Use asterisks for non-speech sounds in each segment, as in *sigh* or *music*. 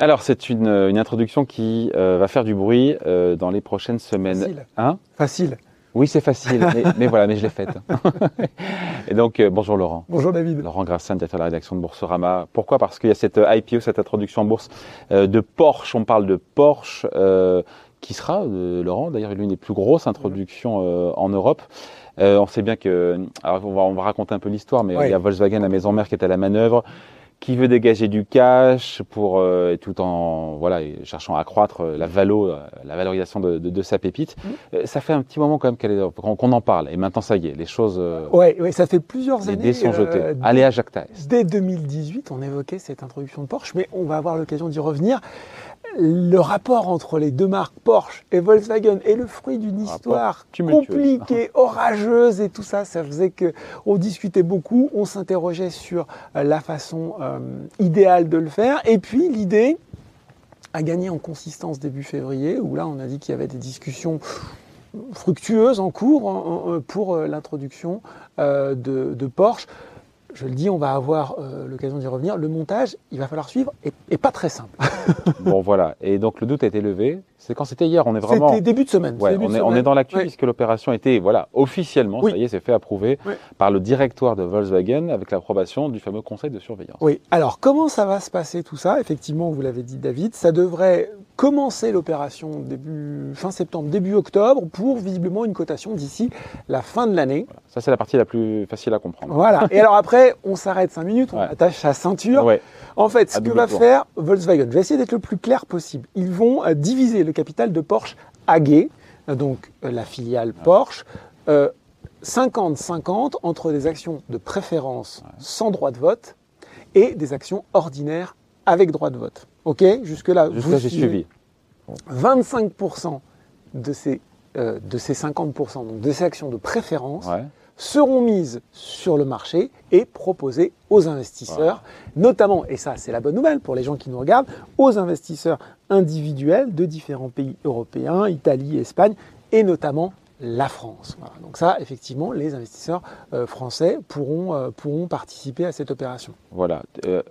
Alors, c'est une, une introduction qui euh, va faire du bruit euh, dans les prochaines semaines. Facile. Hein? Facile. Oui, c'est facile, mais, *laughs* mais voilà, mais je l'ai faite. *laughs* Et donc, euh, bonjour Laurent. Bonjour David. Laurent Grassin, directeur de la rédaction de Boursorama. Pourquoi? Parce qu'il y a cette euh, IPO, cette introduction en bourse euh, de Porsche. On parle de Porsche, euh, qui sera, euh, Laurent, d'ailleurs, l'une des plus grosses introductions euh, en Europe. Euh, on sait bien que, alors on va, on va raconter un peu l'histoire, mais euh, Oui. il y a Volkswagen, la maison mère, qui est à la manœuvre, qui veut dégager du cash pour, euh, tout en voilà, cherchant à accroître euh, la valo, euh, la valorisation de, de, de sa pépite. Mhm. Euh, Ça fait un petit moment quand même qu'on qu'on en parle. Et maintenant, ça y est, les choses, euh, Ouais, ouais, ça fait plusieurs les années. dés sont euh, jetés. Allez à Jacques. Dès 2018, on évoquait cette introduction de Porsche, mais on va avoir l'occasion d'y revenir. Le rapport entre les deux marques Porsche et Volkswagen est le fruit d'une histoire compliquée, *laughs* orageuse et tout ça. Ça faisait que on discutait beaucoup, on s'interrogeait sur euh, la façon euh, idéale de le faire. Et puis l'idée a gagné en consistance début février, où là on a dit qu'il y avait des discussions fructueuses en cours en- pour euh, l'introduction euh, de, de Porsche. Je le dis, on va avoir euh, l'occasion d'y revenir. Le montage, il va falloir suivre, et, et pas très simple. *laughs* Bon, voilà. Et donc, le doute a été levé. C'est quand c'était hier. On est vraiment. C'était début de semaine. Ouais, début de on, est, on semaine. est dans l'actu Ouais. puisque l'opération était voilà, officiellement, Oui. ça y est, c'est fait approuver Oui. par le directoire de Volkswagen avec l'approbation du fameux conseil de surveillance. Oui, alors comment ça va se passer tout ça? Effectivement, vous l'avez dit David, ça devrait commencer l'opération début fin septembre, début octobre pour visiblement une cotation d'ici la fin de l'année. Ça, c'est la partie la plus facile à comprendre. Voilà. Et alors après, on s'arrête 5 minutes, on Ouais. attache sa ceinture. Ouais. En fait, ce À que va tour. faire Volkswagen, je vais essayer d'être le plus clair possible. Ils vont euh, diviser le capital de Porsche AG, euh, donc euh, la filiale Porsche, euh, 50-50 entre des actions de préférence sans droit de vote et des actions ordinaires avec droit de vote. Ok? Jusque-là, Jusque vous là, j'ai suivi. 25% de ces, euh, de ces 50%, donc de ces actions de préférence, Ouais. seront mises sur le marché et proposées aux investisseurs, notamment, et ça c'est la bonne nouvelle pour les gens qui nous regardent, aux investisseurs individuels de différents pays européens, Italie, Espagne, et notamment la France. Voilà. Donc ça, effectivement, les investisseurs euh, français pourront, euh, pourront participer à cette opération. Voilà. Euh,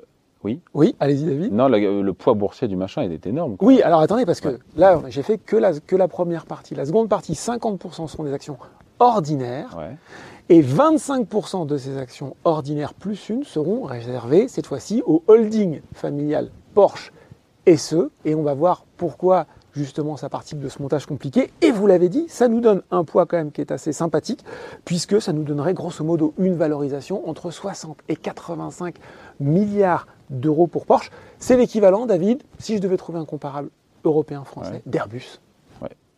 oui. Oui, allez-y David. Non, le, le poids boursier du machin, il est énorme. quoi. Oui, alors attendez, parce que Ouais. là, j'ai fait que la, que la première partie. La seconde partie, 50% seront des actions ordinaires. Ouais. Et 25% de ces actions ordinaires plus une seront réservées cette fois-ci au holding familial Porsche SE. Et on va voir pourquoi justement ça participe de ce montage compliqué. Et vous l'avez dit, ça nous donne un poids quand même qui est assez sympathique, puisque ça nous donnerait grosso modo une valorisation entre 60 et 85 milliards d'euros pour Porsche. C'est l'équivalent, David, si je devais trouver un comparable européen-français, Ouais. d'Airbus.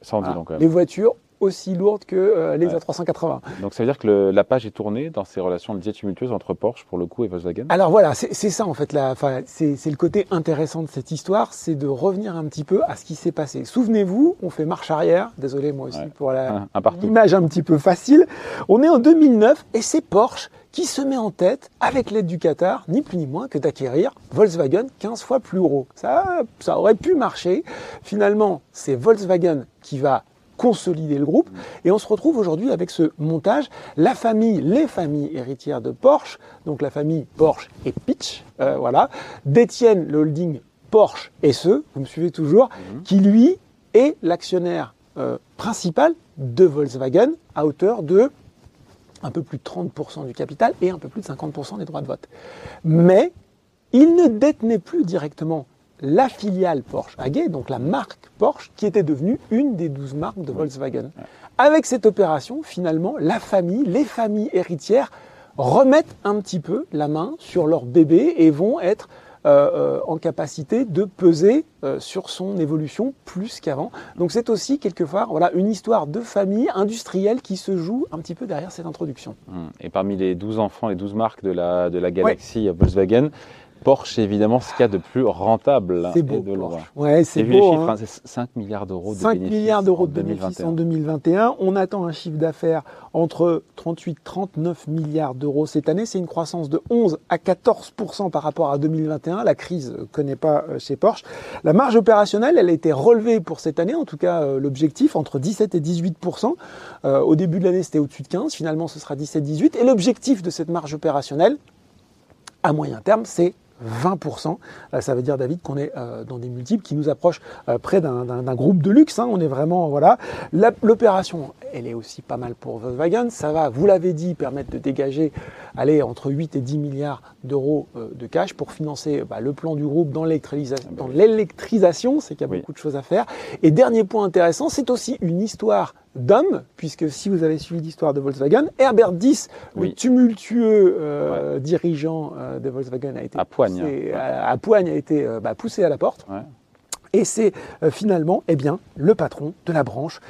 Ça, on dit Voilà. donc. quand même. Les voitures aussi lourdes que euh, les Ouais. A380. Donc, ça veut dire que le- la page est tournée dans ces relations de tumultueuses entre Porsche, pour le coup, et Volkswagen? Alors voilà, c'est ça en fait, c'est le côté intéressant de cette histoire, c'est de revenir un petit peu à ce qui s'est passé. Souvenez-vous, on fait marche arrière, désolé moi aussi Ouais. pour la, *laughs* Un, l'image un petit peu facile. On est en 2009 et c'est Porsche qui se met en tête, avec l'aide du Qatar, ni plus ni moins que d'acquérir Volkswagen 15 fois plus gros. Ça, ça aurait pu marcher. Finalement, c'est Volkswagen qui va consolider le groupe. Et on se retrouve aujourd'hui avec ce montage. La famille, les familles héritières de Porsche, donc la famille Porsche et Pitch, euh, voilà, détiennent le holding Porsche SE, vous me suivez toujours, qui lui est l'actionnaire euh, principal de Volkswagen à hauteur de un peu plus de 30% du capital et un peu plus de 50% des droits de vote. Mais il ne détenait plus directement la filiale Porsche AG, donc la marque Porsche, qui était devenue une des 12 marques de Volkswagen. Avec cette opération, finalement, la famille, les familles héritières remettent un petit peu la main sur leur bébé et vont être euh, euh, en capacité de peser euh, sur son évolution plus qu'avant. Donc c'est aussi quelquefois voilà, une histoire de famille industrielle qui se joue un petit peu derrière cette introduction. Hum. Et parmi les 12 enfants, les 12 marques de la, de la galaxie Volkswagen, Porsche est évidemment ce qu'il y a de plus rentable. C'est et beau. de. Porsche. Ouais, c'est beau. chiffres, hein. hein, c'est 5 milliards d'euros de 5 bénéfices. milliards d'euros en de bénéfices 2021. en 2021. On attend un chiffre d'affaires entre 38 39 milliards d'euros cette année. C'est une croissance de 11 à 14 par rapport à 2021. La crise ne connaît pas euh, chez Porsche. La marge opérationnelle, elle a été relevée pour cette année, en tout cas euh, l'objectif, entre 17 et 18 Euh, Au début de l'année, c'était au-dessus de 15. Finalement, ce sera 17-18. Et l'objectif de cette marge opérationnelle, à moyen terme, c'est 20%. Euh, ça veut dire, David, qu'on est euh, dans des multiples qui nous approchent euh, près d'un groupe de luxe. Hein. On est vraiment, voilà. L'opération, elle est aussi pas mal pour Volkswagen. Ça va, vous l'avez dit, permettre de dégager, entre 8 et 10 milliards d'euros de cash pour financer bah, le plan du groupe dans l'électrisation. C'est qu'il y a beaucoup de choses à faire. Et dernier point intéressant, c'est aussi une histoire d'hommes, puisque si vous avez suivi l'histoire de Volkswagen, Herbert Diess, le tumultueux euh, dirigeant euh, de Volkswagen, a été à poigne, poussé, à, poigne a été euh, bah, poussé à la porte. Et c'est finalement eh bien, le patron de la branche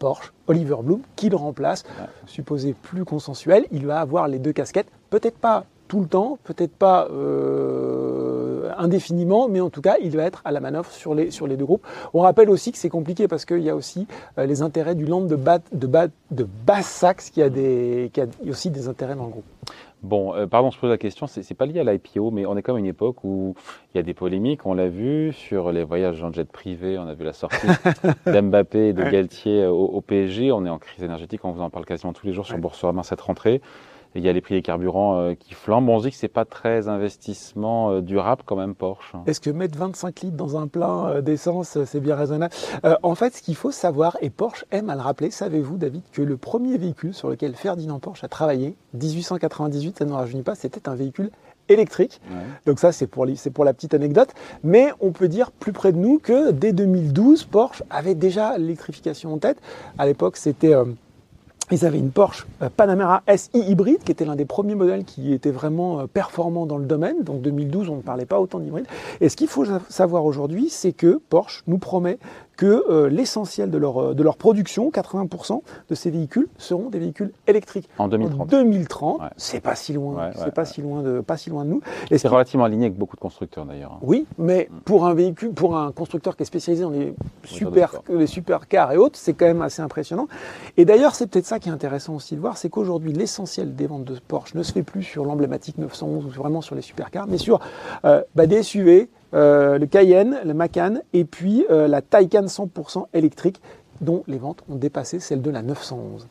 Porsche, Oliver Bloom, qui le remplace. Supposé plus consensuel, il va avoir les deux casquettes. Peut-être pas tout le temps, peut-être pas indéfiniment, mais en tout cas, il va être à la manœuvre sur les, sur les deux groupes. On rappelle aussi que c'est compliqué parce qu'il y a aussi euh, les intérêts du land de, de, de Basse-Saxe qui, a des, qui a aussi des intérêts dans le groupe. Bon, euh, pardon, je pose la question, c'est pas lié à l'IPO, mais on est comme à une époque où il y a des polémiques, on l'a vu, sur les voyages en jet privé, on a vu la sortie *laughs* d'Mbappé et de Galtier au, PSG, on est en crise énergétique, on vous en parle quasiment tous les jours sur Boursorama cette rentrée il y a les prix des carburants euh, qui flambent. on se dit que c'est pas très investissement euh, durable quand même Porsche. Est-ce que mettre 25 litres dans un plein euh, d'essence, c'est bien raisonnable? En fait, ce qu'il faut savoir, et Porsche aime à le rappeler, savez-vous David, que le premier véhicule sur lequel Ferdinand Porsche a travaillé, 1898, ça ne rajeunit pas, c'était un véhicule électrique. Donc ça, c'est pour, pour la petite anecdote. Mais on peut dire plus près de nous que dès 2012, Porsche avait déjà l'électrification en tête. À l'époque, c'était ils avaient une Porsche euh, Panamera SI hybride, qui était l'un des premiers modèles qui était vraiment euh, performant dans le domaine. Donc 2012, on ne parlait pas autant d'hybride. Et ce qu'il faut savoir aujourd'hui, c'est que Porsche nous promet que euh, l'essentiel de leur, euh, de leur production, 80% de ces véhicules, seront des véhicules électriques. En 2030. 2030, c'est pas si loin, c'est pas si loin de pas si loin de nous. Et c'est relativement aligné avec beaucoup de constructeurs d'ailleurs. Oui, mais mm. pour un véhicule, pour un constructeur qui est spécialisé dans les super, les supercars et autres, c'est quand même assez impressionnant. Et d'ailleurs, c'est peut-être ça qui est intéressant aussi de voir, c'est qu'aujourd'hui, l'essentiel des ventes de Porsche ne se fait plus sur l'emblématique 911 ou vraiment sur les supercars, mais sur euh, bah, des SUV euh, le Cayenne, le Macan et puis euh, la Taycan 100% électrique dont les ventes ont dépassé celle de la 911.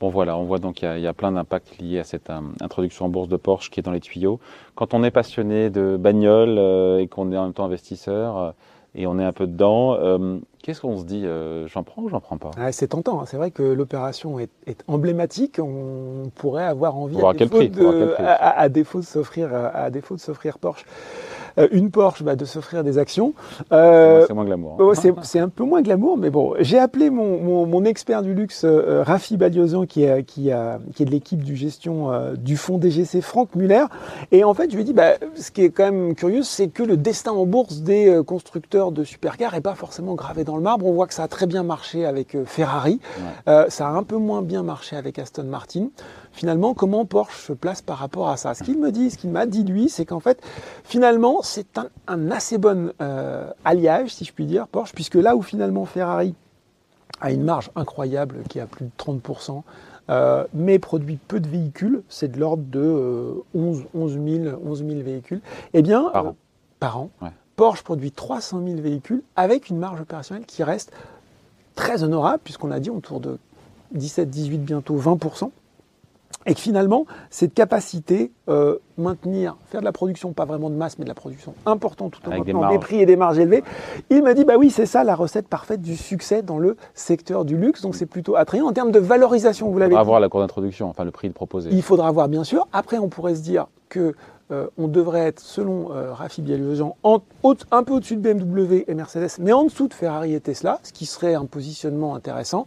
Bon voilà, on voit donc qu'il y, a plein d'impacts liés à cette euh, introduction en bourse de Porsche qui est dans les tuyaux. Quand on est passionné de bagnole et qu'on est en même temps investisseur et on est un peu dedans, qu'est-ce qu'on se dit J'en prends ou j'en prends pas? Ah, C'est tentant, hein. c'est vrai que l'opération est, emblématique. On pourrait avoir envie, à, défaut, de, à, défaut de s'offrir, à défaut de s'offrir Porsche. Euh, une Porsche, bah, de s'offrir des actions. Euh, c'est moins glamour. Hein. c'est un peu moins glamour, mais bon, j'ai appelé mon, mon, expert du luxe, euh, Rafi Baliosan, qui est, qui, a, qui est de l'équipe du gestion du fonds DGC, Franck Muller. Et en fait, je lui ai dit, bah, ce qui est quand même curieux, c'est que le destin en bourse des constructeurs de supercars n'est pas forcément gravé dans le marbre. On voit que ça a très bien marché avec Ferrari. ça a un peu moins bien marché avec Aston Martin finalement, comment Porsche se place par rapport à ça? Ce qu'il me dit, ce qu'il m'a dit lui, c'est qu'en fait, finalement, c'est un, assez bon euh, alliage, si je puis dire, Porsche, puisque là où finalement Ferrari a une marge incroyable qui est à plus de 30%, euh, mais produit peu de véhicules, c'est de l'ordre de 11, 11, 000, véhicules, eh bien, par an, Porsche produit 300 000 véhicules avec une marge opérationnelle qui reste très honorable, puisqu'on a dit autour de 17, 18, bientôt 20%. Et que finalement, cette capacité, euh, maintenir, faire de la production, pas vraiment de masse, mais de la production importante tout en maintenant des, prix et des marges élevées, il m'a dit, bah oui, c'est ça la recette parfaite du succès dans le secteur du luxe. Donc c'est plutôt attrayant. En termes de valorisation, vous l'avez dit. Il faudra voir la cour d'introduction, enfin le prix de proposer. Il faudra voir, bien sûr. Après, on pourrait se dire que euh, on devrait être, selon euh, Rafi Bialujan, un peu au-dessus de BMW et Mercedes, mais en dessous de Ferrari et Tesla, ce qui serait un positionnement intéressant.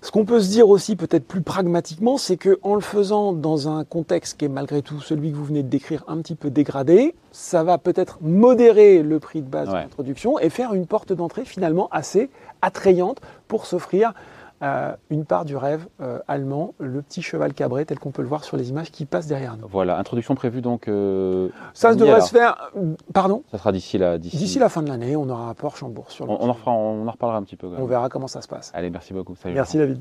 Ce qu'on peut se dire aussi peut-être plus pragmatiquement, c'est que en le faisant dans un contexte qui est malgré tout celui que vous venez de décrire un petit peu dégradé, ça va peut-être modérer le prix de base de l'introduction et faire une porte d'entrée finalement assez attrayante pour s'offrir euh, une part du rêve euh, allemand, le petit cheval cabré tel qu'on peut le voir sur les images qui passent derrière nous. Voilà, introduction prévue donc. Euh, ça devrait se faire. Pardon? Ça sera d'ici la. D'ici la fin de l'année, on aura un Porsche en bourse. Sur on, en on, en reparlera un petit peu. On verra comment ça se passe. Allez, merci beaucoup. merci David.